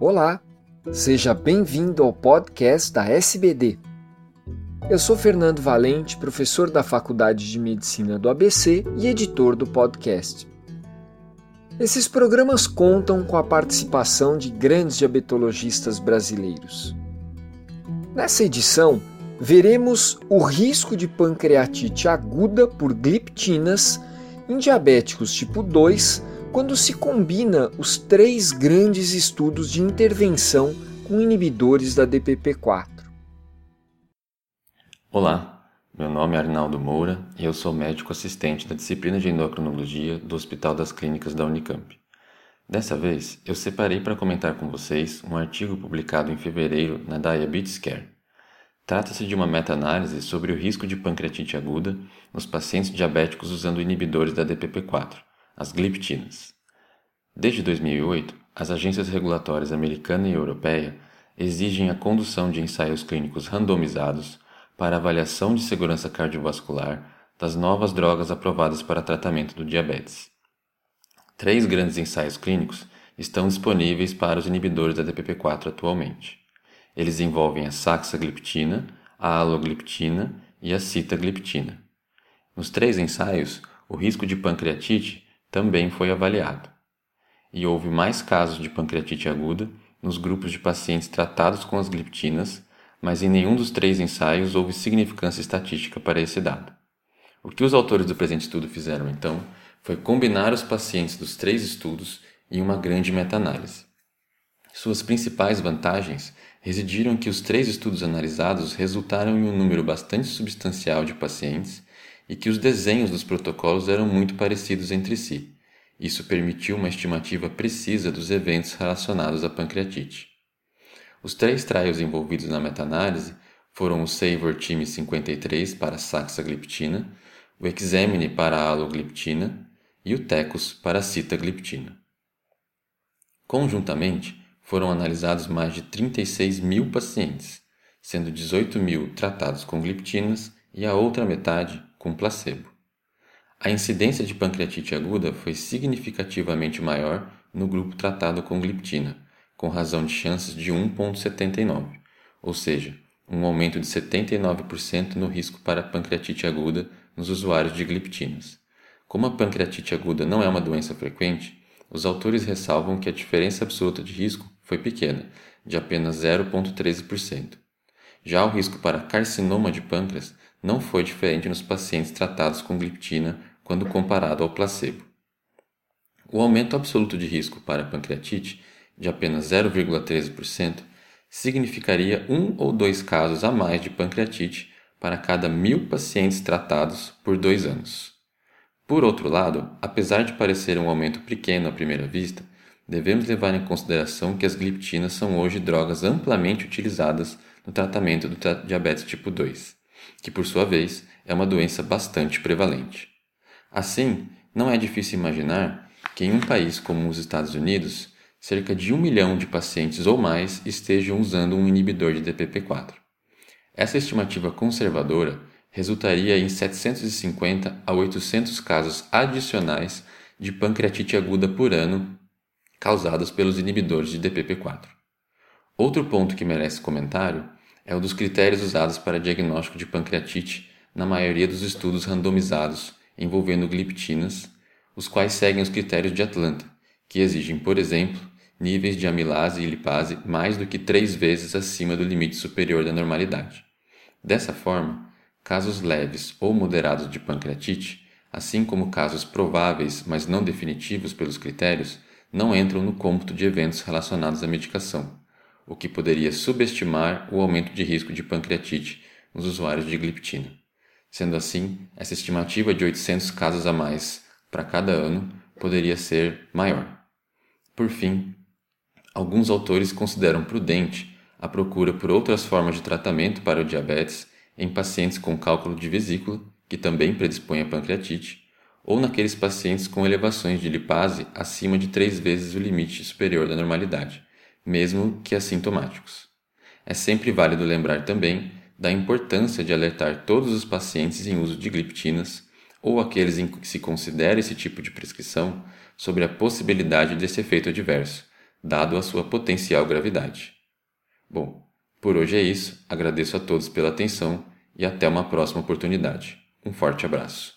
Olá, seja bem-vindo ao podcast da SBD. Eu sou Fernando Valente, professor da Faculdade de Medicina do ABC e editor do podcast. Esses programas contam com a participação de grandes diabetologistas brasileiros. Nessa edição, veremos o risco de pancreatite aguda por gliptinas em diabéticos tipo 2 quando se combina os três grandes estudos de intervenção com inibidores da DPP-4. Olá, meu nome é Arnaldo Moura e eu sou médico assistente da disciplina de endocrinologia do Hospital das Clínicas da Unicamp. Dessa vez, eu separei para comentar com vocês um artigo publicado em fevereiro na Diabetes Care. Trata-se de uma meta-análise sobre o risco de pancreatite aguda nos pacientes diabéticos usando inibidores da DPP-4 as gliptinas. Desde 2008, as agências regulatórias americana e europeia exigem a condução de ensaios clínicos randomizados para avaliação de segurança cardiovascular das novas drogas aprovadas para tratamento do diabetes. Três grandes ensaios clínicos estão disponíveis para os inibidores da DPP-4 atualmente. Eles envolvem a saxagliptina, a alogliptina e a sitagliptina. Nos três ensaios, o risco de pancreatite também foi avaliado. E houve mais casos de pancreatite aguda nos grupos de pacientes tratados com as gliptinas, mas em nenhum dos três ensaios houve significância estatística para esse dado. O que os autores do presente estudo fizeram então foi combinar os pacientes dos três estudos em uma grande meta-análise. Suas principais vantagens residiram em que os três estudos analisados resultaram em um número bastante substancial de pacientes e que os desenhos dos protocolos eram muito parecidos entre si. Isso permitiu uma estimativa precisa dos eventos relacionados à pancreatite. Os três trials envolvidos na meta-análise foram o SAVOR Time 53 para saxagliptina, o Examine para alogliptina e o TECOS para citagliptina. Conjuntamente, foram analisados mais de 36 mil pacientes, sendo 18 mil tratados com gliptinas e a outra metade com placebo. A incidência de pancreatite aguda foi significativamente maior no grupo tratado com gliptina, com razão de chances de 1,79, ou seja, um aumento de 79% no risco para pancreatite aguda nos usuários de gliptinas. Como a pancreatite aguda não é uma doença frequente, os autores ressalvam que a diferença absoluta de risco foi pequena, de apenas 0,13%. Já o risco para carcinoma de pâncreas não foi diferente nos pacientes tratados com gliptina quando comparado ao placebo. O aumento absoluto de risco para pancreatite, de apenas 0,13%, significaria um ou dois casos a mais de pancreatite para cada mil pacientes tratados por dois anos. Por outro lado, apesar de parecer um aumento pequeno à primeira vista, devemos levar em consideração que as gliptinas são hoje drogas amplamente utilizadas no tratamento do diabetes tipo 2 que por sua vez é uma doença bastante prevalente. Assim, não é difícil imaginar que em um país como os Estados Unidos, cerca de um milhão de pacientes ou mais estejam usando um inibidor de DPP-4. Essa estimativa conservadora resultaria em 750 a 800 casos adicionais de pancreatite aguda por ano causados pelos inibidores de DPP-4. Outro ponto que merece comentário é o dos critérios usados para diagnóstico de pancreatite na maioria dos estudos randomizados envolvendo gliptinas, os quais seguem os critérios de Atlanta, que exigem, por exemplo, níveis de amilase e lipase mais do que três vezes acima do limite superior da normalidade. Dessa forma, casos leves ou moderados de pancreatite, assim como casos prováveis, mas não definitivos pelos critérios, não entram no cômputo de eventos relacionados à medicação o que poderia subestimar o aumento de risco de pancreatite nos usuários de gliptina. Sendo assim, essa estimativa de 800 casos a mais para cada ano poderia ser maior. Por fim, alguns autores consideram prudente a procura por outras formas de tratamento para o diabetes em pacientes com cálculo de vesícula, que também predispõe a pancreatite, ou naqueles pacientes com elevações de lipase acima de três vezes o limite superior da normalidade mesmo que assintomáticos. É sempre válido lembrar também da importância de alertar todos os pacientes em uso de gliptinas ou aqueles em que se considera esse tipo de prescrição sobre a possibilidade desse efeito adverso, dado a sua potencial gravidade. Bom, por hoje é isso. Agradeço a todos pela atenção e até uma próxima oportunidade. Um forte abraço.